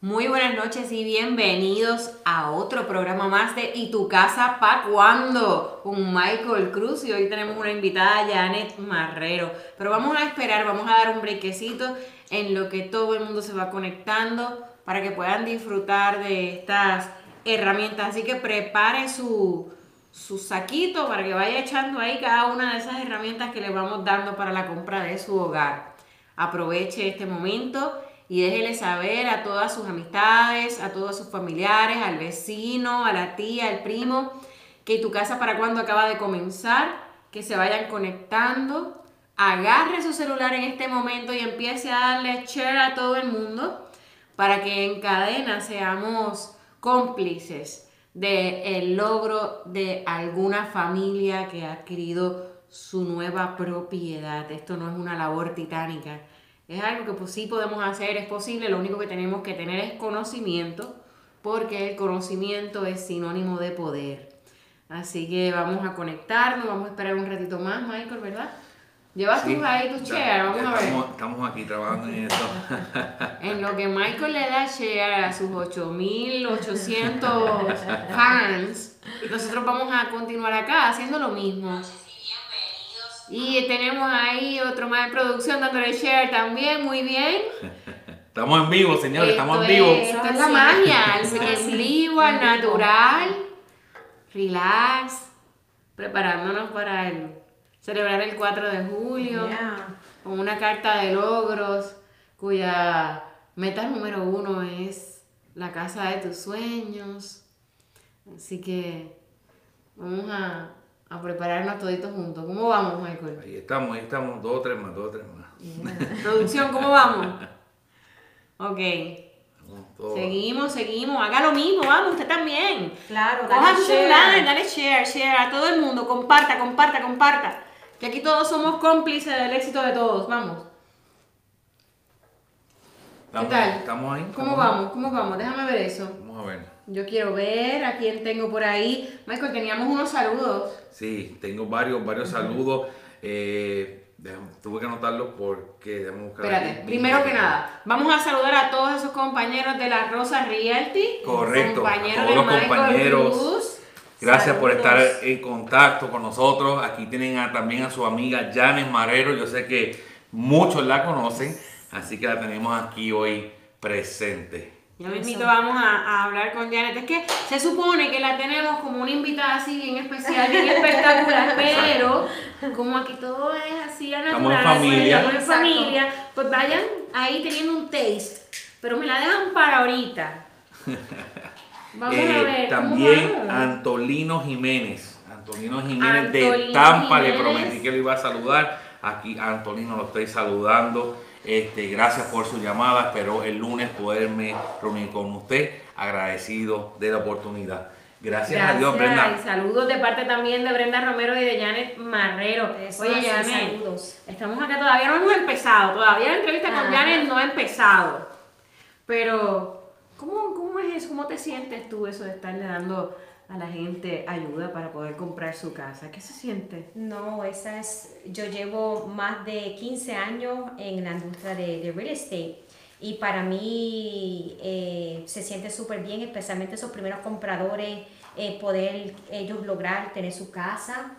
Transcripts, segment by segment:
Muy buenas noches y bienvenidos a otro programa más de ¿Y tu casa pa' cuándo? Con Michael Cruz y hoy tenemos una invitada, Janet Marrero. Pero vamos a esperar, vamos a dar un brequecito en lo que todo el mundo se va conectando para que puedan disfrutar de estas herramientas. Así que prepare su, su saquito para que vaya echando ahí cada una de esas herramientas que le vamos dando para la compra de su hogar. Aproveche este momento y déjele saber a todas sus amistades, a todos sus familiares, al vecino, a la tía, al primo, que tu casa para cuando acaba de comenzar, que se vayan conectando, agarre su celular en este momento y empiece a darle share a todo el mundo para que en cadena seamos cómplices del logro de alguna familia que ha adquirido su nueva propiedad. Esto no es una labor titánica es algo que pues, sí podemos hacer, es posible, lo único que tenemos que tener es conocimiento, porque el conocimiento es sinónimo de poder. Así que vamos a conectarnos, vamos a esperar un ratito más, Michael, ¿verdad? Llevas tú ahí tu share, vamos a ver. Estamos aquí trabajando en eso. en lo que Michael le da share a sus 8800 fans, nosotros vamos a continuar acá haciendo lo mismo. Y tenemos ahí otro más de producción dándole share también, muy bien. Estamos en vivo, señores, estamos en vivo. Esto es la magia, el vivo, al natural, relax, preparándonos para el, celebrar el 4 de julio, con una carta de logros cuya meta número uno es la casa de tus sueños. Así que vamos a a prepararnos toditos juntos. ¿Cómo vamos, Michael? Ahí estamos, ahí estamos, dos o tres más, dos o tres más. Producción, ¿cómo vamos? Ok. Seguimos, seguimos. Haga lo mismo, vamos, usted también. Claro, dale Coja share. dale share, share a todo el mundo. Comparta, comparta, comparta. Que aquí todos somos cómplices del éxito de todos. Vamos. ¿Qué tal? ¿Estamos ahí? ¿Cómo vamos? ¿Cómo vamos? Déjame ver eso. Vamos a ver. Yo quiero ver a quién tengo por ahí. Michael, teníamos unos saludos. Sí, tengo varios, varios saludos. Eh, tuve que anotarlo porque debemos buscar Espérate, primero que nada, vamos a saludar a todos esos compañeros de la Rosa Realty. Correcto, compañeros a todos los compañeros. Gracias por estar en contacto con nosotros. Aquí tienen también a su amiga Janes Marero. Yo sé que muchos la conocen, así que la tenemos aquí hoy presente. Ya mismito vamos a, hablar con Janet. Es que se supone que la tenemos como una invitada así bien especial, bien espectacular, pero como aquí todo es así a natural, estamos en familia. Estamos en familia, pues vayan ahí teniendo un taste. Pero me la dejan para ahorita. Vamos a eh, ver. También Antolino Jiménez. Antolino Jiménez de Tampa, le prometí que lo iba a saludar. Aquí Antolino lo estoy saludando. Este, gracias por su llamada. Espero el lunes poderme reunir con usted. Agradecido de la oportunidad. Gracias, a Dios, Brenda. Y saludos de parte también de Brenda Romero y de Janet Marrero. Oye, Janet, saludos. estamos acá todavía, no hemos empezado. Todavía la entrevista con Janet no ha empezado. Pero, ¿cómo, ¿cómo es eso? ¿Cómo te sientes tú eso de estarle dando a la gente ayuda para poder comprar su casa. ¿Qué se siente? No, esa es, yo llevo más de 15 años en la industria de, real estate y para mí eh, se siente súper bien, especialmente esos primeros compradores, eh, poder ellos lograr tener su casa.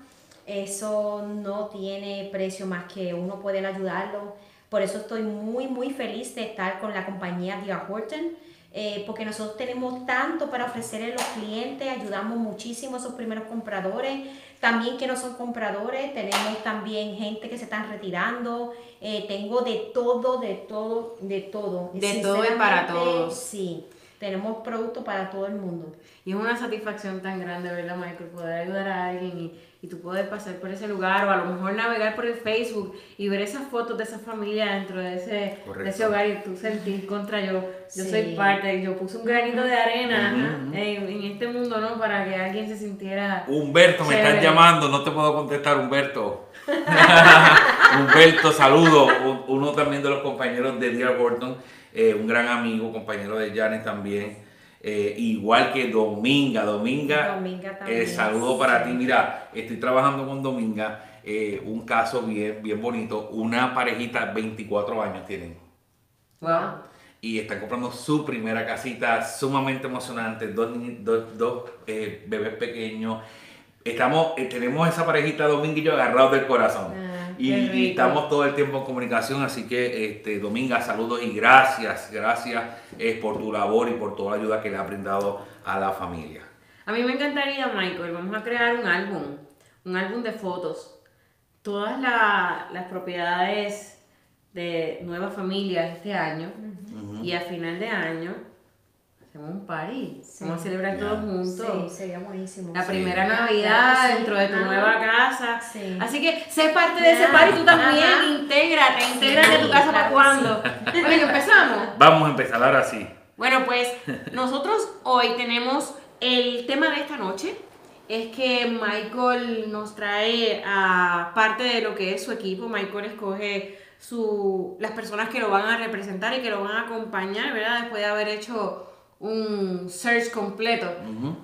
Eso no tiene precio más que uno poder ayudarlo. Por eso estoy muy, muy feliz de estar con la compañía Dia Horton eh, porque nosotros tenemos tanto para ofrecerle a los clientes, ayudamos muchísimo a esos primeros compradores, también que no son compradores, tenemos también gente que se están retirando, eh, tengo de todo, de todo, de todo. De todo y para todos. Sí, tenemos productos para todo el mundo. Y es una satisfacción tan grande, ¿verdad, Michael? Poder ayudar a alguien y y tú puedes pasar por ese lugar o a lo mejor navegar por el Facebook y ver esas fotos de esa familia dentro de ese, ese hogar y tú sentir contra yo, yo soy parte, yo puse un granito de arena en, este mundo, ¿no? Para que alguien se sintiera... Humberto, me están llamando, no te puedo contestar, Humberto. Humberto, saludo, uno también de los compañeros de Dear Gordon, eh, un gran amigo, compañero de Janet también. Eh, igual que Dominga. Dominga, Dominga eh, saludo para ti. Mira, estoy trabajando con Dominga, eh, un caso bien, bien bonito. Una parejita, 24 años tienen. Wow. y están comprando su primera casita sumamente emocionante, dos, dos, dos eh, bebés pequeños. Estamos, eh, tenemos esa parejita Dominguillo agarrados del corazón. Ah, y, estamos todo el tiempo en comunicación, así que este, Dominga, saludos y gracias, gracias eh, por tu labor y por toda la ayuda que le ha brindado a la familia. A mí me encantaría, Michael, vamos a crear un álbum, un álbum de fotos. Todas la- las propiedades de Nueva Familia este año y a final de año hacemos un party. Sí. Vamos a celebrar todos juntos. Sí, sería buenísimo. La Sí. primera Navidad dentro de tu nueva casa. Sí. Así que sé parte de ese party tú también. Ajá. Intégrate, intégrate a tu casa para claro que cuando. Bueno, empezamos. Vamos a empezar ahora sí. Bueno, pues nosotros hoy tenemos el tema de esta noche. Es que Michael nos trae a parte de lo que es su equipo. Michael escoge su, las personas que lo van a representar y que lo van a acompañar, ¿verdad? Después de haber hecho un search completo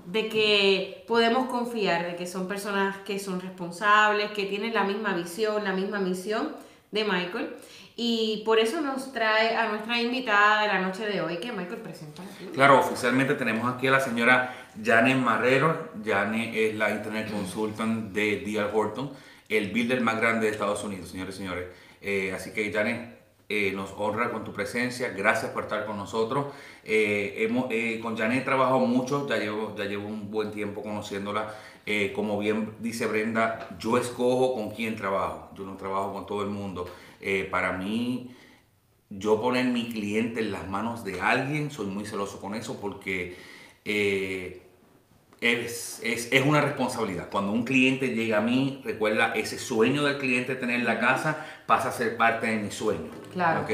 de que podemos confiar, de que son personas que son responsables, que tienen la misma visión, la misma misión de Michael. Y por eso nos trae a nuestra invitada de la noche de hoy, que Michael presenta. Claro, oficialmente tenemos aquí a la señora Janet Marrero. Janet es la Internet Consultant de D.R. Horton, el builder más grande de Estados Unidos, señores y señores. Eh, así que Janet, eh, nos honra con tu presencia. Gracias por estar con nosotros. Eh, hemos, eh, con Janet he trabajado mucho, ya llevo, ya llevo un buen tiempo conociéndola. Como bien dice Brenda, yo escojo con quién trabajo. Yo no trabajo con todo el mundo. Para mí, yo poner mi cliente en las manos de alguien, soy muy celoso con eso porque es, es- es una responsabilidad. Cuando un cliente llega a mí, recuerda, ese sueño del cliente tener la casa pasa a ser parte de mi sueño. Claro. ¿ok?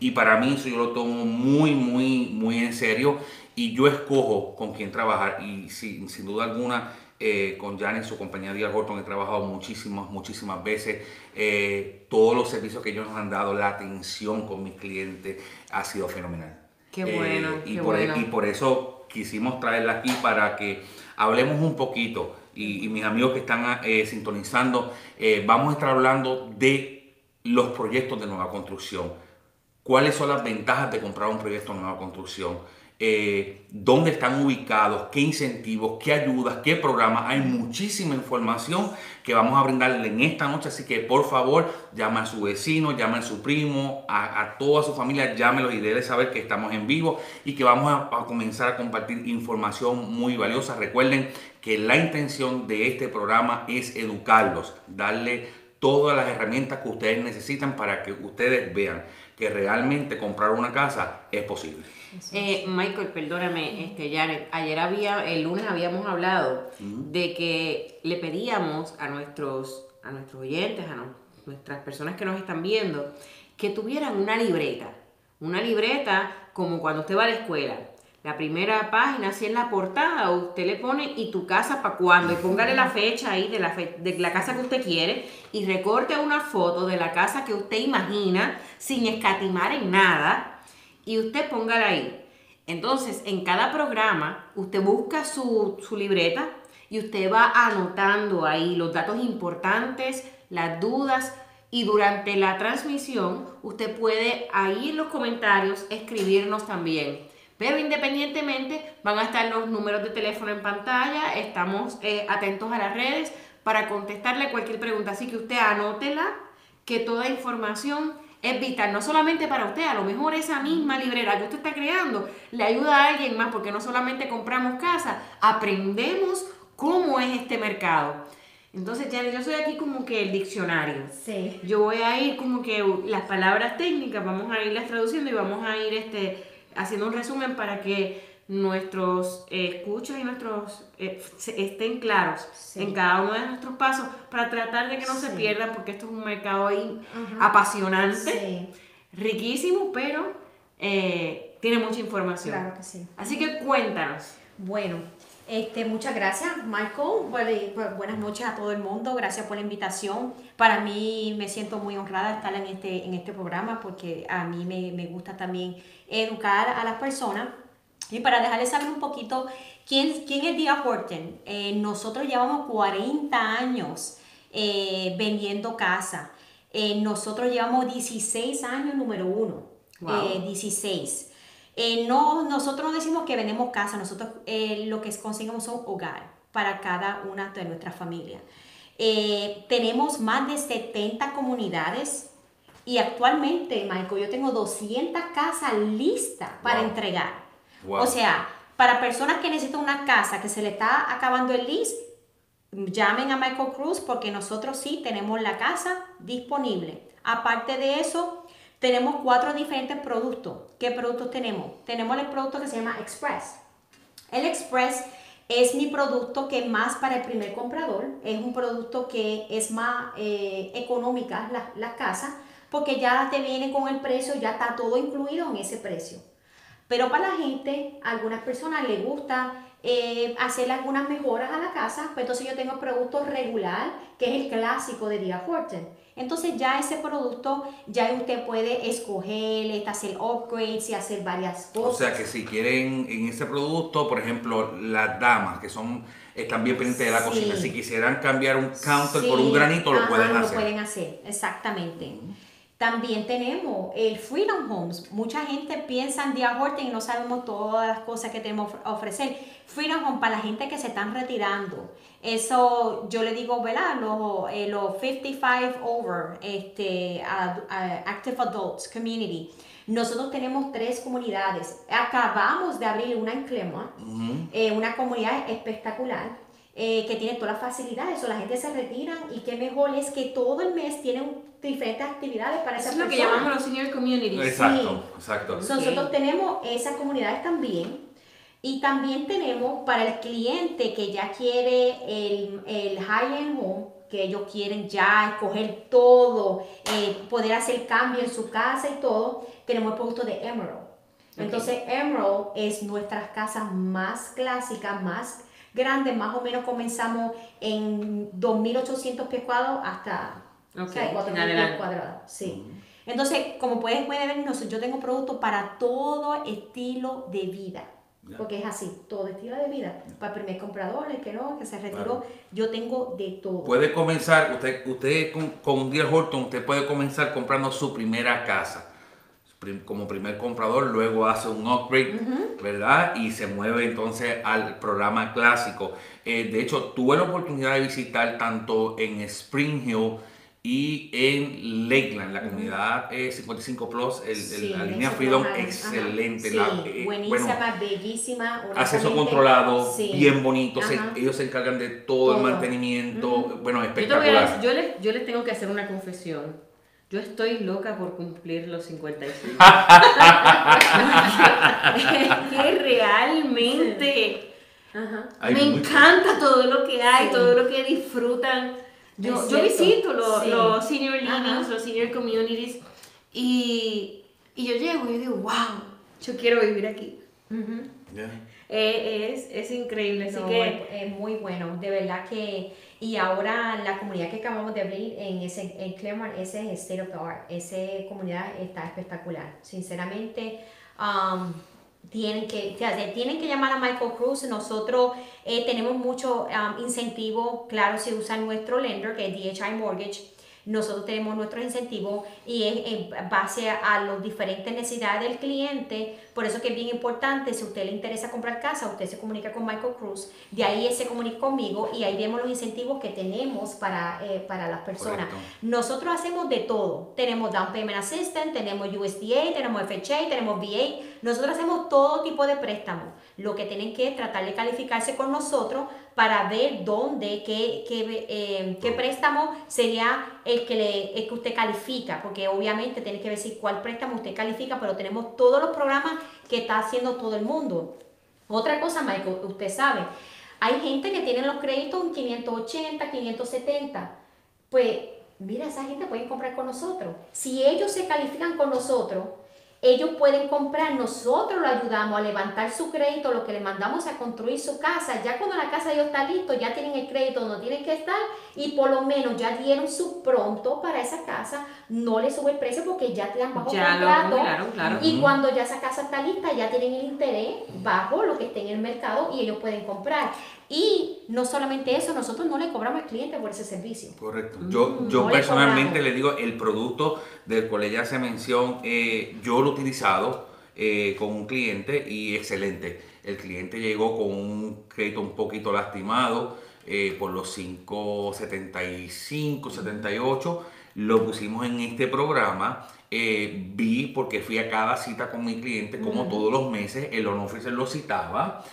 Y para mí eso yo lo tomo muy, muy, muy en serio y yo escojo con quién trabajar y sin, sin duda alguna eh, con Janet, su compañía Díaz Horton, he trabajado muchísimas, muchísimas veces. Eh, todos los servicios que ellos nos han dado, la atención con mis clientes ha sido fenomenal. Qué Eh, bueno, y, qué por, bueno. y por eso quisimos traerla aquí para que hablemos un poquito. Y, y mis amigos que están sintonizando, vamos a estar hablando de los proyectos de nueva construcción. ¿Cuáles son las ventajas de comprar un proyecto de nueva construcción? Eh, ¿Dónde están ubicados? ¿Qué incentivos? ¿Qué ayudas? ¿Qué programas? Hay muchísima información que vamos a brindarle en esta noche, así que por favor llame a su vecino, llame a su primo, a, toda su familia, llámelos y déles saber que estamos en vivo y que vamos a, a comenzar a compartir información muy valiosa. Recuerden que la intención de este programa es educarlos, darle todas las herramientas que ustedes necesitan para que ustedes vean que realmente comprar una casa es posible. Eh, Michael, perdóname, este, Janet, ayer había, el lunes habíamos hablado de que le pedíamos a nuestros, a nuestros oyentes, a no- nuestras personas que nos están viendo, que tuvieran una libreta. Una libreta como cuando usted va a la escuela. La primera página, así en la portada, usted le pone y tu casa para cuándo, y póngale la fecha ahí de la, fe- de la casa que usted quiere, y recorte una foto de la casa que usted imagina, sin escatimar en nada, y usted póngala ahí. Entonces, en cada programa, usted busca su, su libreta y usted va anotando ahí los datos importantes, las dudas y durante la transmisión usted puede ahí en los comentarios escribirnos también. Pero independientemente van a estar los números de teléfono en pantalla, estamos eh, atentos a las redes para contestarle cualquier pregunta, así que usted anótela, que toda información es vital, no solamente para usted, a lo mejor esa misma librera que usted está creando le ayuda a alguien más, porque no solamente compramos casa, aprendemos cómo es este mercado. Entonces, Janet, yo soy aquí como que el diccionario. Sí. Yo voy a ir como que las palabras técnicas, vamos a irlas traduciendo y vamos a ir este, haciendo un resumen para que nuestros eh, escuchas y nuestros eh, estén claros Sí. en cada uno de nuestros pasos para tratar de que no se pierdan porque esto es un mercado ahí Ajá. apasionante, Sí, riquísimo, pero eh, tiene mucha información. claro que sí. Así que cuéntanos. Bueno, este, muchas gracias. Bueno, y, pues, buenas noches a todo el mundo. Gracias por la invitación. Para mí me siento muy honrada de estar en este, en este programa porque a mí me, me gusta también educar a las personas. Y para dejarles saber un poquito quién, quién es Dia Horton. Eh, nosotros llevamos 40 años eh, vendiendo casa. Eh, nosotros llevamos 16 años número uno. Wow. Eh, 16. Eh, no, nosotros no decimos que vendemos casa, nosotros eh, lo que conseguimos son hogar para cada una de nuestras familias. Eh, tenemos más de 70 comunidades y actualmente, Michael, yo tengo 200 casas listas para entregar. O sea, para personas que necesitan una casa que se le está acabando el list, llamen a Michael Cruz porque nosotros sí tenemos la casa disponible. Aparte de eso, tenemos cuatro diferentes productos. ¿Qué productos tenemos? Tenemos el producto que se llama Express. El Express es mi producto que más para el primer comprador, es un producto que es más eh, económica la, la casa, porque ya te viene con el precio, ya está todo incluido en ese precio. Pero para la gente, a algunas personas les gusta eh, hacer algunas mejoras a la casa, pues entonces yo tengo producto regular, que es el clásico de Dia Horton. Entonces ya ese producto, ya usted puede escoger, hacer upgrades y hacer varias cosas. O sea que si quieren en ese producto, por ejemplo, las damas que son están bien pendientes de la cocina, si quisieran cambiar un counter por un granito, lo pueden hacer. Lo pueden hacer, exactamente. También tenemos el Freedom Homes. Mucha gente piensa en Dia Horton y no sabemos todas las cosas que tenemos que ofrecer. Freedom Home para la gente que se están retirando. Eso yo le digo, ¿verdad? Los, eh, los 55 over, este, Active Adults Community. Nosotros tenemos tres comunidades. Acabamos de abrir una en Clermont, eh, una comunidad espectacular. Eh, que tiene todas las facilidades, o la gente se retira y qué mejor es que todo el mes tienen diferentes actividades para esa persona. Es lo que llamamos los senior communities. Exacto, exacto. Nosotros tenemos esas comunidades también y también tenemos para el cliente que ya quiere el, el high-end home, que ellos quieren ya escoger todo, eh, poder hacer cambio en su casa y todo, tenemos el producto de Emerald. Entonces, Emerald es nuestras casas más clásicas, más grandes, más o menos comenzamos en 2.800 pies cuadrados hasta okay. 4.000 pies cuadrados. Sí. Entonces, como puedes, ver, yo tengo productos para todo estilo de vida. Porque es así, todo estilo de vida. Para el primer comprador, el que no, que se retiró, yo tengo de todo. Puede comenzar, usted, usted con, con Dear Horton, usted puede comenzar comprando su primera casa como primer comprador, luego hace un upgrade, ¿verdad? Y se mueve entonces al programa clásico. Eh, de hecho, tuve la oportunidad de visitar tanto en Spring Hill, y en Lakeland, la comunidad 55 eh, Plus, el, la línea Freedom, excelente. la, eh, buenísima, bellísima. Acceso controlado, bien bonito. ellos se encargan de todo, el mantenimiento. Bueno, espectacular. Yo, les, yo les tengo que hacer una confesión. Yo estoy loca por cumplir los 55. que realmente me encanta todo lo que hay, todo lo que disfrutan. Yo, yo visito los, los senior livings, los senior communities y, y, yo llego y digo, wow, yo quiero vivir aquí. Eh, es, es, increíble, así que... Es, muy bueno, de verdad que... Y ahora la comunidad que acabamos de abrir en, ese, en Claremont, ese es State of the Art, esa comunidad está espectacular. Sinceramente, um, tienen que, tienen que llamar a Michael Cruz. Nosotros eh, tenemos mucho um, incentivo, claro, si usan nuestro lender, que es DHI Mortgage nosotros tenemos nuestro incentivo y es en base a las diferentes necesidades del cliente. Por eso que es bien importante, si a usted le interesa comprar casa, usted se comunica con Michael Cruz, de ahí él se comunica conmigo y ahí vemos los incentivos que tenemos para, eh, para las personas. Nosotros hacemos de todo. Tenemos Down Payment Assistant, tenemos USDA, tenemos FHA, tenemos VA. Nosotros hacemos todo tipo de préstamos. Lo que tienen que tratar de calificarse con nosotros para ver dónde, qué, qué, eh, qué préstamo sería el que, le, el que usted califica, porque obviamente tiene que si cuál préstamo usted califica, pero tenemos todos los programas que está haciendo todo el mundo. Otra cosa, Michael, usted sabe, hay gente que tiene los créditos en 580, 570. Pues, mira, esa gente puede comprar con nosotros. Si ellos se califican con nosotros, ellos pueden comprar, nosotros lo ayudamos a levantar su crédito, lo que le mandamos a construir su casa. Ya cuando la casa ya está listo, ya tienen el crédito donde tienen que estar y por lo menos ya dieron su pronto para esa casa. No le sube el precio porque ya te dan bajo contrato. Y cuando ya esa casa está lista, ya tienen el interés bajo lo que esté en el mercado y ellos pueden comprar. Y no solamente eso, nosotros no le cobramos al cliente por ese servicio. Correcto. Yo, yo personalmente le, digo, el producto del cual ella hace mención, eh, yo lo he utilizado eh, con un cliente y excelente. El cliente llegó con un crédito un poquito lastimado eh, por los 575, 78. Lo pusimos en este programa. Eh, vi, porque fui a cada cita con mi cliente, como todos los meses, el loan officer lo citaba.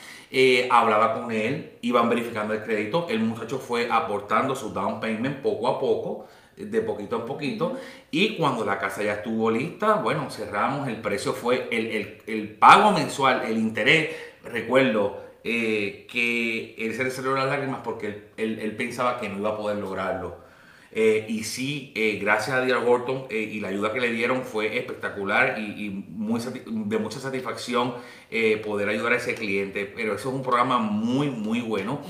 Hablaba con él, iban verificando el crédito, el muchacho fue aportando su down payment poco a poco, de poquito en poquito. Y cuando la casa ya estuvo lista, bueno, cerramos, el precio fue el, pago mensual, el interés. Recuerdo eh, que él se le las lágrimas porque él, pensaba que no iba a poder lograrlo. Eh, y sí, eh, gracias a D.R. Horton y la ayuda que le dieron fue espectacular y, muy de mucha satisfacción poder ayudar a ese cliente. Pero eso es un programa muy, muy bueno.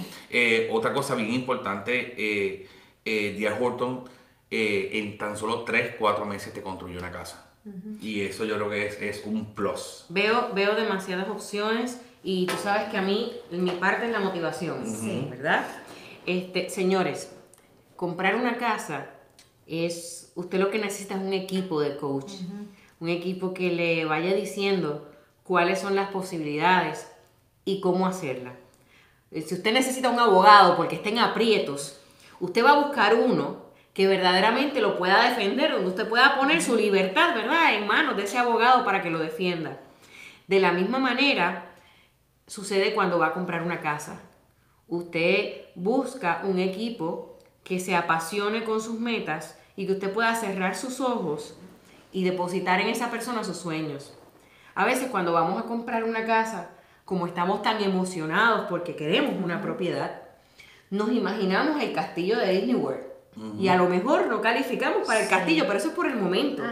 otra cosa bien importante, D.R. Horton eh, en tan solo 3, 4 meses te construye una casa. Y eso yo creo que es, es, un plus. Veo, veo demasiadas opciones y tú sabes que a mí mi parte es la motivación, ¿verdad? Este, señores, comprar una casa es, usted lo que necesita es un equipo de coach, un equipo que le vaya diciendo cuáles son las posibilidades y cómo hacerla. Si usted necesita un abogado porque está en aprietos, usted va a buscar uno que verdaderamente lo pueda defender, donde usted pueda poner su libertad, ¿verdad?, en manos de ese abogado para que lo defienda. De la misma manera, sucede cuando va a comprar una casa. Usted busca un equipo que se apasione con sus metas y que usted pueda cerrar sus ojos y depositar en esa persona sus sueños. A veces cuando vamos a comprar una casa, como estamos tan emocionados porque queremos una propiedad, nos imaginamos el castillo de Disney World y a lo mejor no calificamos para el castillo, pero eso es por el momento.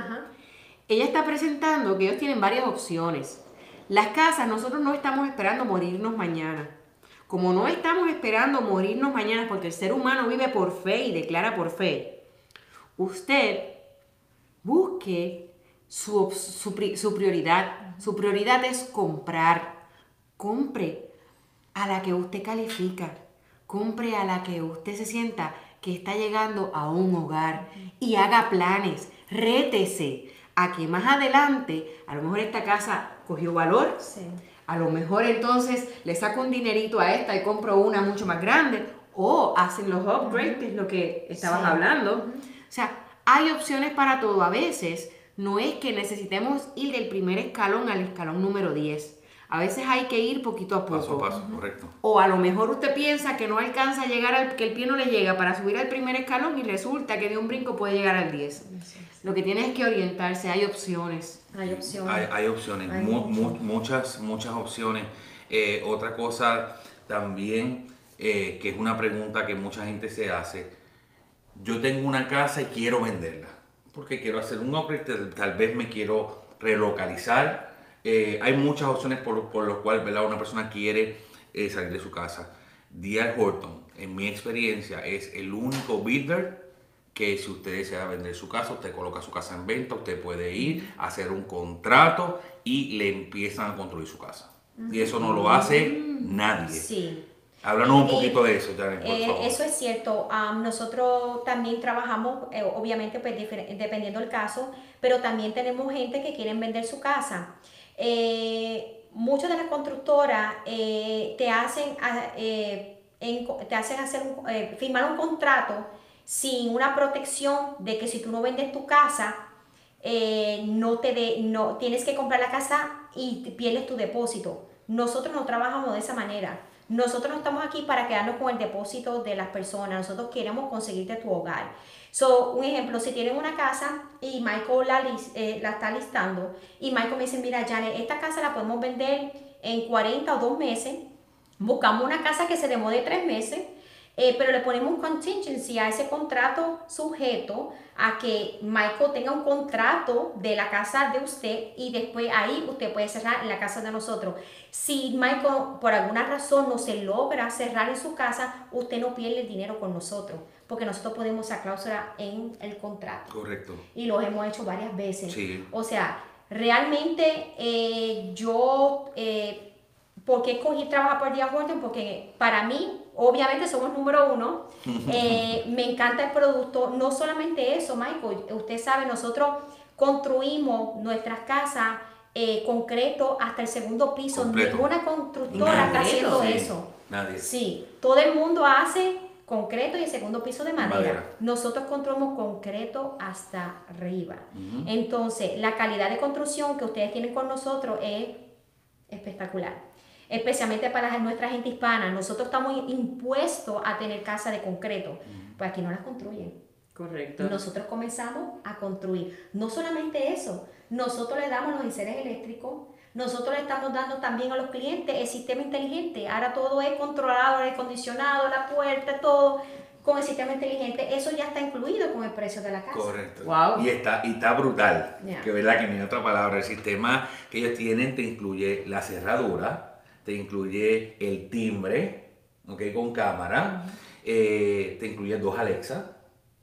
Ella está presentando que ellos tienen varias opciones. Las casas, nosotros no estamos esperando morirnos mañana. Como no estamos esperando morirnos mañana porque el ser humano vive por fe y declara por fe, usted busque su, su prioridad. Su prioridad es comprar. Compre a la que usted califica. Compre a la que usted se sienta que está llegando a un hogar y haga planes, rétese a que más adelante, a lo mejor esta casa cogió valor, a lo mejor entonces le saco un dinerito a esta y compro una mucho más grande, o hacen los upgrades, que es lo que estabas hablando. O sea, hay opciones para todo. A veces no es que necesitemos ir del primer escalón al escalón número 10. A veces hay que ir poquito a poco. Paso a paso, correcto. O a lo mejor usted piensa que no alcanza a llegar al, que el pie no le llega para subir al primer escalón y resulta que de un brinco puede llegar al 10. Lo que tiene es que orientarse, hay opciones. Hay opciones. Hay, opciones, muchas, muchas opciones. Eh, otra cosa también, eh, que es una pregunta que mucha gente se hace, yo tengo una casa y quiero venderla, porque quiero hacer un upgrade, tal vez me quiero relocalizar eh, hay muchas opciones por, por las cuales una persona quiere eh, salir de su casa. D.R. Horton, en mi experiencia, es el único builder que si usted desea vender su casa, usted coloca su casa en venta, usted puede ir, a hacer un contrato y le empiezan a construir su casa. Y eso no lo hace nadie. Sí. Háblanos un poquito de eso, Janet, por eh, favor. Eso es cierto. nosotros también trabajamos, obviamente, pues, dependiendo del caso, pero también tenemos gente que quieren vender su casa. Eh, muchas de las constructoras eh, te hacen, eh, te hacen hacer eh, firmar un contrato sin una protección de que si tú no vendes tu casa, no te de, no, tienes que comprar la casa y pierdes tu depósito. Nosotros no trabajamos de esa manera. Nosotros no estamos aquí para quedarnos con el depósito de las personas. Nosotros queremos conseguirte tu hogar. So, un ejemplo, si tienen una casa y Michael la, eh, la está listando y Michael me dice, mira, Janet, esta casa la podemos vender en 40 o 2 meses. Buscamos una casa que se demore 3 meses eh, pero le ponemos un contingency a ese contrato sujeto a que Michael tenga un contrato de la casa de usted y después ahí usted puede cerrar en la casa de nosotros. Si Michael por alguna razón no se logra cerrar en su casa, usted no pierde el dinero con nosotros, porque nosotros podemos esa cláusula en el contrato. Correcto. Y lo hemos hecho varias veces. O sea, realmente eh, yo... Eh, ¿Por qué escogí trabajar por Día Horton? Porque para mí, obviamente somos número uno. Eh, me encanta el producto. No solamente eso, Michael. Usted sabe, nosotros construimos nuestras casas eh, concreto hasta el segundo piso. Completo. Ninguna constructora está haciendo Sí, eso. Nadie. Sí, todo el mundo hace concreto y el segundo piso de madera. Madera. Nosotros construimos concreto hasta arriba. Entonces, la calidad de construcción que ustedes tienen con nosotros es espectacular. Especialmente para nuestra gente hispana. Nosotros estamos impuestos a tener casa de concreto. Pues aquí no las construyen. Correcto. Nosotros comenzamos a construir. No solamente eso, nosotros le damos los enseres eléctricos, nosotros le estamos dando también a los clientes el sistema inteligente. Ahora todo es controlado, el aire acondicionado, la puerta, todo con el sistema inteligente. Eso ya está incluido con el precio de la casa. Correcto. Wow. Y está, y está brutal. Ya. Que verdad que ni otra palabra. El sistema que ellos tienen te incluye la cerradura, te incluye el timbre, ¿ok? Con cámara, eh, te incluye dos Alexa,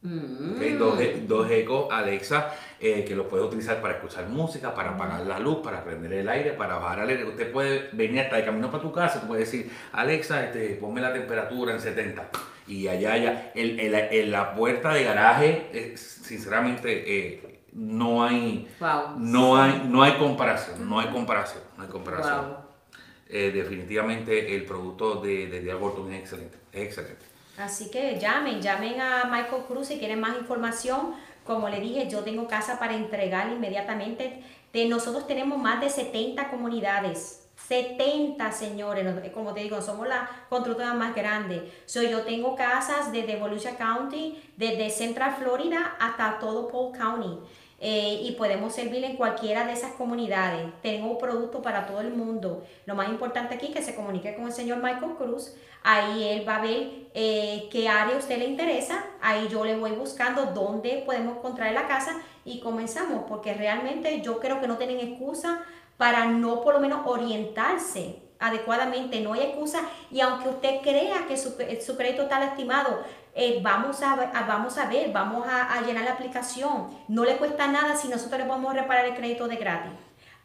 Mm. ¿ok? dos, e- dos Echo Alexa eh, que los puedes utilizar para escuchar música, para apagar la luz, para prender el aire, para bajar el aire. Usted puede venir hasta de camino para tu casa, tú puedes decir, Alexa, este, ponme la temperatura en 70. Y allá, allá, el, el- el- la puerta de garaje, eh, sinceramente, eh, no hay, Wow. no hay, no hay comparación, no hay comparación, no hay comparación. Wow. Eh, definitivamente el producto de, de Dial es excelente, es excelente. Así que llamen, llamen a Michael Cruz si quieren más información. Como le dije, yo tengo casa para entregar inmediatamente. De nosotros tenemos más de 70 comunidades. 70 señores, Nos- como te digo, somos la constructora más grande. So, yo tengo casas desde Volusia County, desde Central Florida hasta todo Polk County. Eh, y podemos servir en cualquiera de esas comunidades. Tengo producto para todo el mundo. Lo más importante aquí es que se comunique con el señor Michael Cruz. Ahí él va a ver eh, qué área usted le interesa. Ahí yo le voy buscando dónde podemos encontrar la casa y comenzamos. Porque realmente yo creo que no tienen excusa para no por lo menos orientarse adecuadamente. No hay excusa. Y aunque usted crea que su, su crédito está lastimado, eh, vamos, a, a- vamos a ver, vamos a, a llenar la aplicación. No le cuesta nada si nosotros le vamos a reparar el crédito de gratis.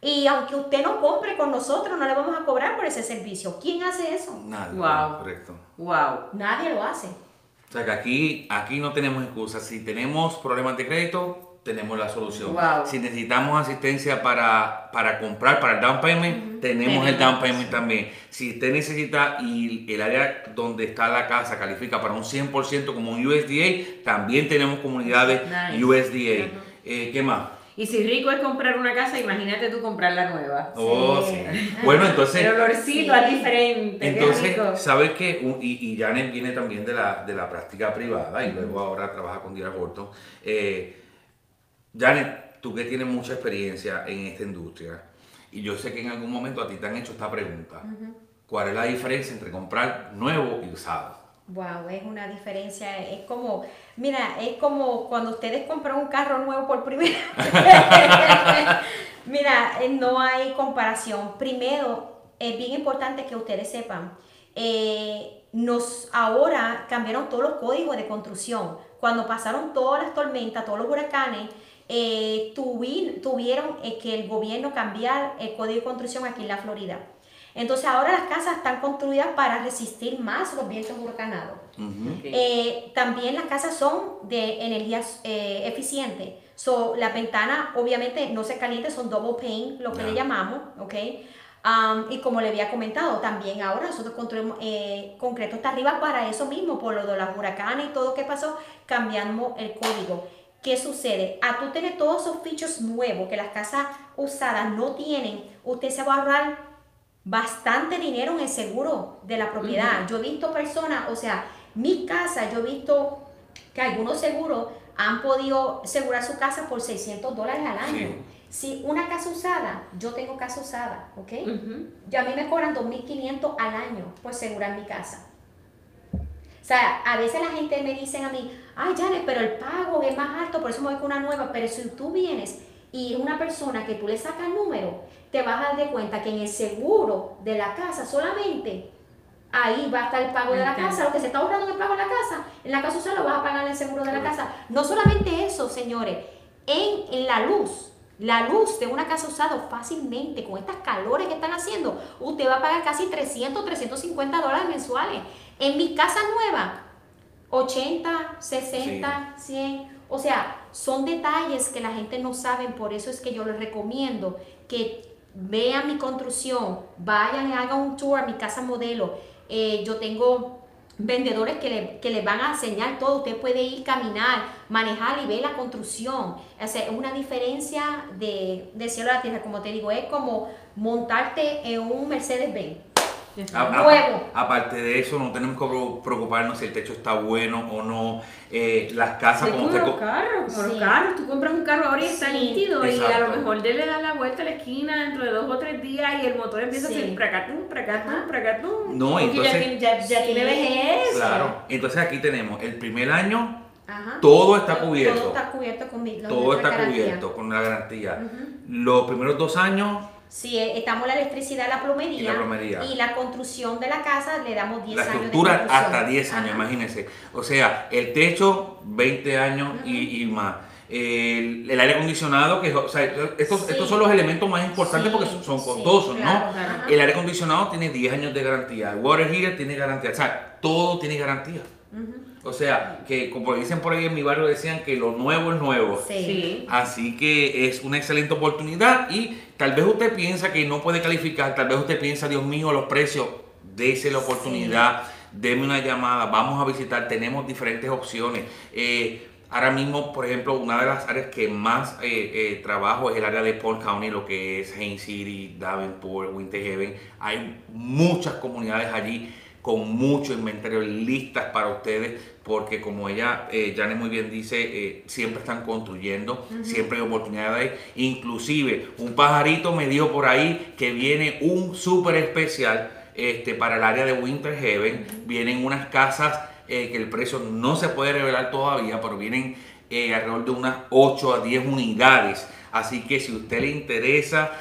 Y aunque usted no compre con nosotros, no le vamos a cobrar por ese servicio. ¿Quién hace eso? Nadie, Wow. correcto. Wow. Nadie lo hace. O sea que aquí, aquí no tenemos excusas. Si tenemos problemas de crédito, tenemos la solución. Wow. Si necesitamos asistencia para, para comprar, para el down payment, tenemos el down payment también. Si usted necesita y el área donde está la casa califica para un 100% como un USDA, también tenemos comunidades Nice. USDA. Eh, ¿Qué más? Y si rico es comprar una casa, imagínate tú comprar la nueva. Oh, Sí. sí. Bueno, entonces... El olorcito Sí. es diferente. qué Entonces, rico. ¿sabes qué? Y, y Janet viene también de la, de la práctica privada y luego ahora trabaja con Dira Horton. Eh, Janet, tú que tienes mucha experiencia en esta industria y yo sé que en algún momento a ti te han hecho esta pregunta. ¿Cuál es la diferencia entre comprar nuevo y usado? Wow, es una diferencia, es como, mira, es como cuando ustedes compran un carro nuevo por primera vez. mira, eh, no hay comparación. Primero, es bien importante que ustedes sepan, eh, nos ahora cambiaron todos los códigos de construcción. Cuando pasaron todas las tormentas, todos los huracanes, eh, tuvi- tuvieron eh, que el gobierno cambiar el código de construcción aquí en la Florida. Entonces ahora las casas están construidas para resistir más los vientos huracanados. Eh, también las casas son de energías eh, eficientes. So, las ventanas obviamente no se calientan, son double pane, lo que le llamamos, ¿ok? Um, y como le había comentado, también ahora nosotros construimos eh, concreto hasta arriba para eso mismo, por lo de los huracanes y todo lo que pasó, cambiamos el código. ¿Qué sucede? A tú tener todos esos features nuevos que las casas usadas no tienen, usted se va a ahorrar bastante dinero en el seguro de la propiedad. Yo he visto personas, o sea, mi casa, yo he visto que algunos seguros han podido asegurar su casa por 600 dólares al año. Si una casa usada, yo tengo casa usada, ¿ok? Ujú. Y a mí me cobran 2.500 al año por asegurar mi casa. O sea, a veces la gente me dice a mí, ay, Janet, pero el pago es más alto, por eso me voy con una nueva. Pero si tú vienes y una persona que tú le sacas el número, te vas a dar de cuenta que en el seguro de la casa solamente ahí va a estar el pago de la casa, lo que se está ahorrando en el pago de la casa, en la casa usada lo vas a pagar en el seguro de la casa. No solamente eso, señores, en, en la luz, la luz de una casa usada fácilmente, con estas calores que están haciendo, usted va a pagar casi 300, 350 dólares mensuales. En mi casa nueva, 80, 60, 100. O sea, son detalles que la gente no sabe, por eso es que yo les recomiendo que vean mi construcción, vayan y hagan un tour a mi casa modelo. Eh, yo tengo vendedores que le, que le, van a enseñar todo. Usted puede ir, caminar, manejar y ver la construcción. O sea, es una diferencia de, de cielo a la tierra. Como te digo, es como montarte en un Mercedes-Benz. Aparte de eso, no tenemos que preocuparnos si el techo está bueno o no. Eh, las casas como, los carros, como los carros. Tú compras un carro ahora y está nítido y a lo mejor le da la vuelta a la esquina dentro de dos o tres días y el motor empieza a hacer pracatum, pracatum, pracatum. No, entonces... Ya, ya, tiene vejez. Claro. Entonces aquí tenemos el primer año Todo está cubierto. Todo está cubierto con Todo está cubierto con la garantía. Los primeros dos años Sí, eh, estamos la electricidad, la plomería, y la plomería. Y la construcción de la casa le damos 10 años. La estructura hasta 10 años, imagínense. O sea, el techo 20 años y, más. El, aire acondicionado, que o sea, estos, estos son los elementos más importantes porque son, costosos, ¿no? El aire acondicionado tiene 10 años de garantía, el water heater tiene garantía, o sea, todo tiene garantía. O sea, que como dicen por ahí en mi barrio, decían que lo nuevo es nuevo. Sí. Así que es una excelente oportunidad y tal vez usted piensa que no puede calificar, tal vez usted piensa, Dios mío, los precios, dése la oportunidad, deme una llamada, vamos a visitar, tenemos diferentes opciones. Eh, ahora mismo, por ejemplo, una de las áreas que más eh, eh, trabajo es el área de Paul County, lo que es Haines City, Davenport, Winter Haven. Hay muchas comunidades allí con mucho inventario listas para ustedes, porque como ella, eh, Janet muy bien dice, eh, siempre están construyendo, siempre hay oportunidades. Inclusive, un pajarito me dio por ahí que viene un súper especial este, para el área de Winter Heaven. Vienen unas casas eh, que el precio no se puede revelar todavía, pero vienen eh, alrededor de unas 8 a 10 unidades. Así que si a usted le interesa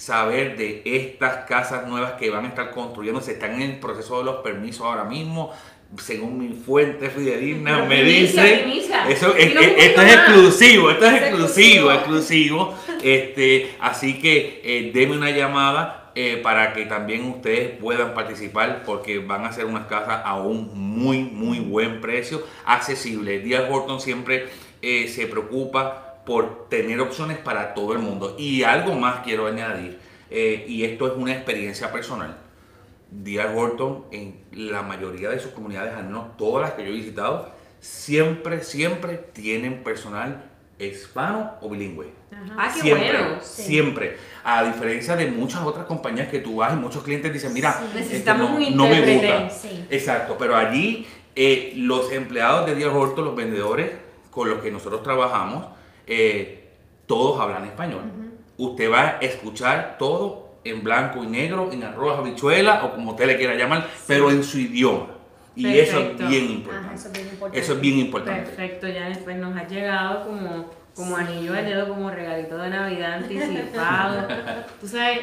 saber de estas casas nuevas que van a estar construyendo. Se están en el proceso de los permisos ahora mismo. Según mi fuente fidedigna me dice, eso esto es exclusivo, esto es exclusivo, exclusivo. Este, así que eh, denme una llamada eh, para que también ustedes puedan participar porque van a ser unas casas a un muy, muy buen precio, accesible. Díaz Horton siempre eh, se preocupa por tener opciones para todo el mundo. Y algo más quiero añadir, eh, y esto es una experiencia personal. D.R. Horton, en la mayoría de sus comunidades, al menos todas las que yo he visitado, siempre, siempre tienen personal hispano o bilingüe. Ah, qué siempre, bueno. Siempre. A diferencia de muchas otras compañías que tú vas y muchos clientes dicen, mira, este, no, no, me gusta. Exacto, pero allí eh, los empleados de D.R. Horton, los vendedores con los que nosotros trabajamos, eh, todos hablan español. Usted va a escuchar todo en blanco y negro, en arroz, habichuela o como usted le quiera llamar, pero en su idioma. Y eso es bien importante. eso, es bien importante. Perfecto, ya después nos ha llegado como, como anillo de dedo, como regalito de Navidad anticipado. Tú sabes,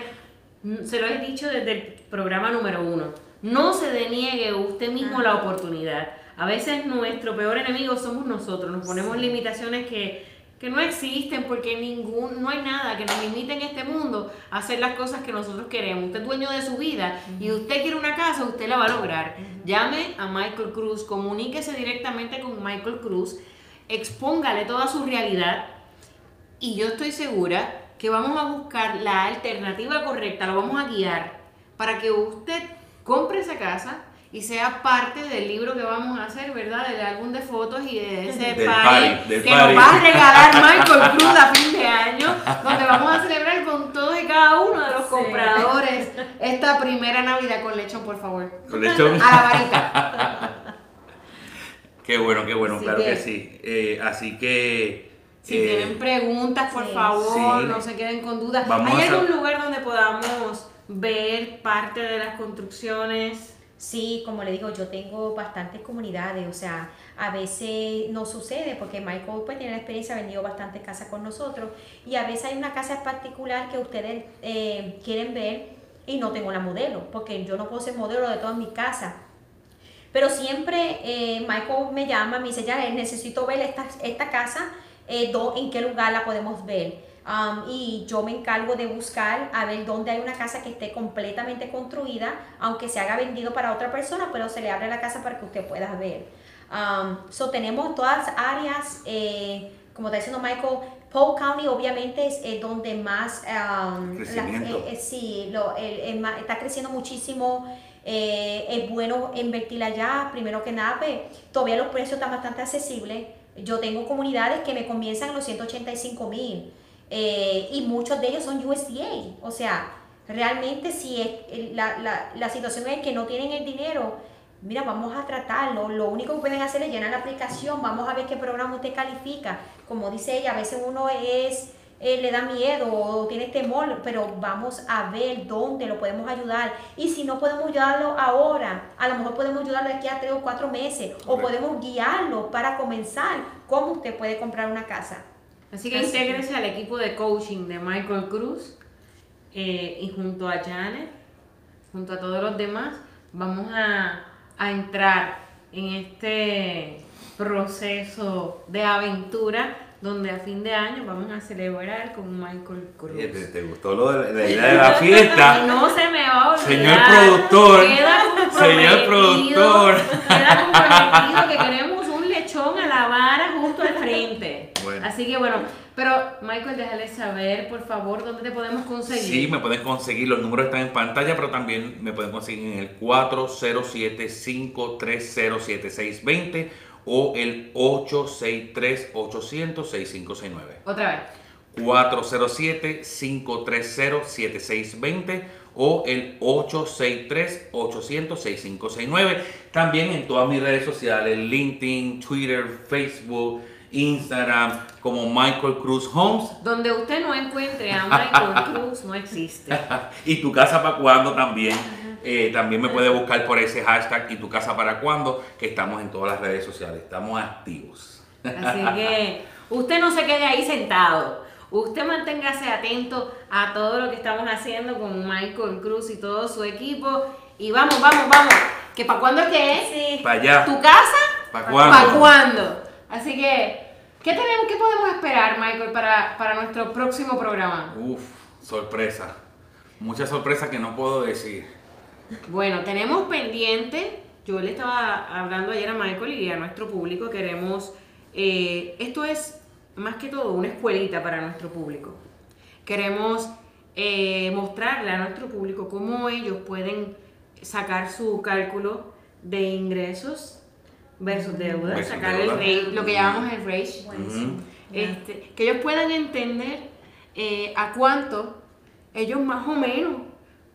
se lo he dicho desde el programa número uno. No se deniegue usted mismo la oportunidad. A veces nuestro peor enemigo somos nosotros. Nos ponemos limitaciones que que no existen porque ningún, no hay nada que nos limite en este mundo a hacer las cosas que nosotros queremos. Usted es dueño de su vida y usted quiere una casa, usted la va a lograr. Llame a Michael Cruz, comuníquese directamente con Michael Cruz, expóngale toda su realidad y yo estoy segura que vamos a buscar la alternativa correcta, lo vamos a guiar para que usted compre esa casa y sea parte del libro que vamos a hacer, ¿verdad? Del álbum de fotos y de ese party, que nos va a regalar Michael Cruz a fin de año, donde vamos a celebrar con todos y cada uno de los compradores esta primera Navidad con lechón, por favor. Con lechón. A la varita. qué bueno, qué bueno, claro que, sí. Eh, así que... Si eh, tienen preguntas, por favor, no se queden con dudas. ¿Hay algún lugar donde podamos ver parte de las construcciones? Sí, como le digo, yo tengo bastantes comunidades, o sea, a veces no sucede porque Michael pues tiene la experiencia, ha vendido bastantes casas con nosotros y a veces hay una casa particular que ustedes eh, quieren ver y no tengo la modelo, porque yo no puedo ser modelo de todas mis casas. Pero siempre eh, Michael me llama, me dice, ya necesito ver esta, esta casa, eh, en qué lugar la podemos ver. Um, y yo me encargo de buscar a ver dónde hay una casa que esté completamente construida, aunque se haga vendido para otra persona, pero se le abre la casa para que usted pueda ver. Um, so tenemos todas las áreas, eh, como está diciendo Michael, Polk County obviamente es, donde más, um, Crecimiento. eh, eh, sí, lo, el- el ma- está creciendo muchísimo. es bueno invertir allá, primero que nada, pues, todavía los precios están bastante accesibles. Yo tengo comunidades que me comienzan en los 185 mil eh, y muchos de ellos son USDA. O sea, realmente si es, la, la, la situación es que no tienen el dinero, mira, vamos a tratarlo. Lo único que pueden hacer es llenar la aplicación, vamos a ver qué programa usted califica. Como dice ella, a veces uno es, eh, le da miedo o tiene temor, pero vamos a ver dónde lo podemos ayudar. Y si no podemos ayudarlo ahora, a lo mejor podemos ayudarlo aquí a tres o cuatro meses, o podemos guiarlo para comenzar cómo usted puede comprar una casa. Así que intégrese al equipo de coaching de Michael Cruz eh, y junto a Janet, junto a todos los demás, vamos a, a entrar en este proceso de aventura donde a fin de año vamos a celebrar con Michael Cruz. ¿Te, te gustó lo de, la idea de la fiesta? No se me va a olvidar. Señor productor, Queda señor productor. Queda comprometido que queremos un lechón a la vara justo al frente. Bueno. Así que bueno, pero Michael, déjale saber, por favor, dónde te podemos conseguir. Sí, me pueden conseguir, los números están en pantalla, pero también me pueden conseguir en el 407-530-7620 o el 863-800-6569. Otra vez. 407-530-7620 o el 863-800-6569. También en todas mis redes sociales, LinkedIn, Twitter, Facebook, Instagram, como Michael Cruz Homes. Donde usted no encuentre a Michael Cruz, no existe. y tu casa para cuando también. Eh, también me puede buscar por ese hashtag y tu casa para cuando, que estamos en todas las redes sociales. Estamos activos. Así que usted no se quede ahí sentado. Usted manténgase atento a todo lo que estamos haciendo con Michael Cruz y todo su equipo. Y vamos, vamos, vamos. ¿Que para cuándo es que es? Sí. Para allá. ¿Tu casa? ¿Pa' cuándo? ¿Para cuándo? Así que, ¿qué tenemos, qué podemos esperar, Michael, para, para nuestro próximo programa? Uf, sorpresa. Muchas sorpresas que no puedo decir. Bueno, tenemos pendiente, yo le estaba hablando ayer a Michael y a nuestro público, queremos, eh, esto es más que todo una escuelita para nuestro público. Queremos eh, mostrarle a nuestro público cómo ellos pueden sacar su cálculo de ingresos versus deudas, Versus sacar el deuda. rate, lo que llamamos el este, que ellos puedan entender eh, a cuánto ellos más o menos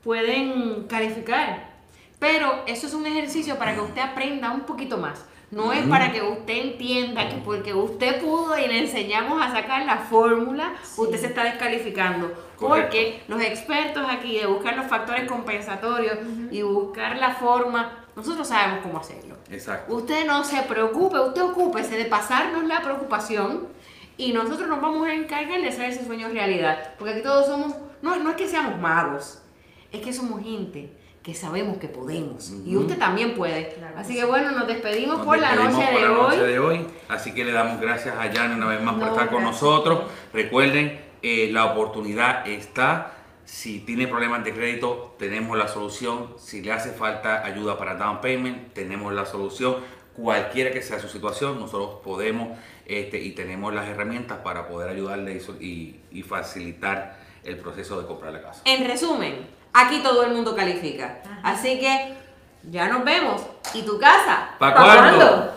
pueden calificar. Pero eso es un ejercicio para que usted aprenda un poquito más. No es para que usted entienda que porque usted pudo y le enseñamos a sacar la fórmula, usted se está descalificando. Porque los expertos aquí de buscar los factores compensatorios y buscar la forma, nosotros sabemos cómo hacerlo. Exacto. Usted no se preocupe, usted ocúpese de pasarnos la preocupación y nosotros nos vamos a encargar de hacer ese sueño realidad. Porque aquí todos somos, no, no es que seamos magos, es que somos gente que sabemos que podemos. Y usted también puede. Claro Así sí. que bueno, nos despedimos Nos por la despedimos noche por de la hoy. noche de hoy. Así que le damos gracias a Jan una vez más por No, estar con gracias. nosotros. Recuerden, eh, la oportunidad está. Si tiene problemas de crédito, tenemos la solución. Si le hace falta ayuda para down payment, tenemos la solución. Cualquiera que sea su situación, nosotros podemos este, y tenemos las herramientas para poder ayudarle y, y facilitar el proceso de comprar la casa. En resumen, aquí todo el mundo califica. Así que ya nos vemos. ¿Y tu casa? ¿Pa' ¿Pa' cuándo? cuándo?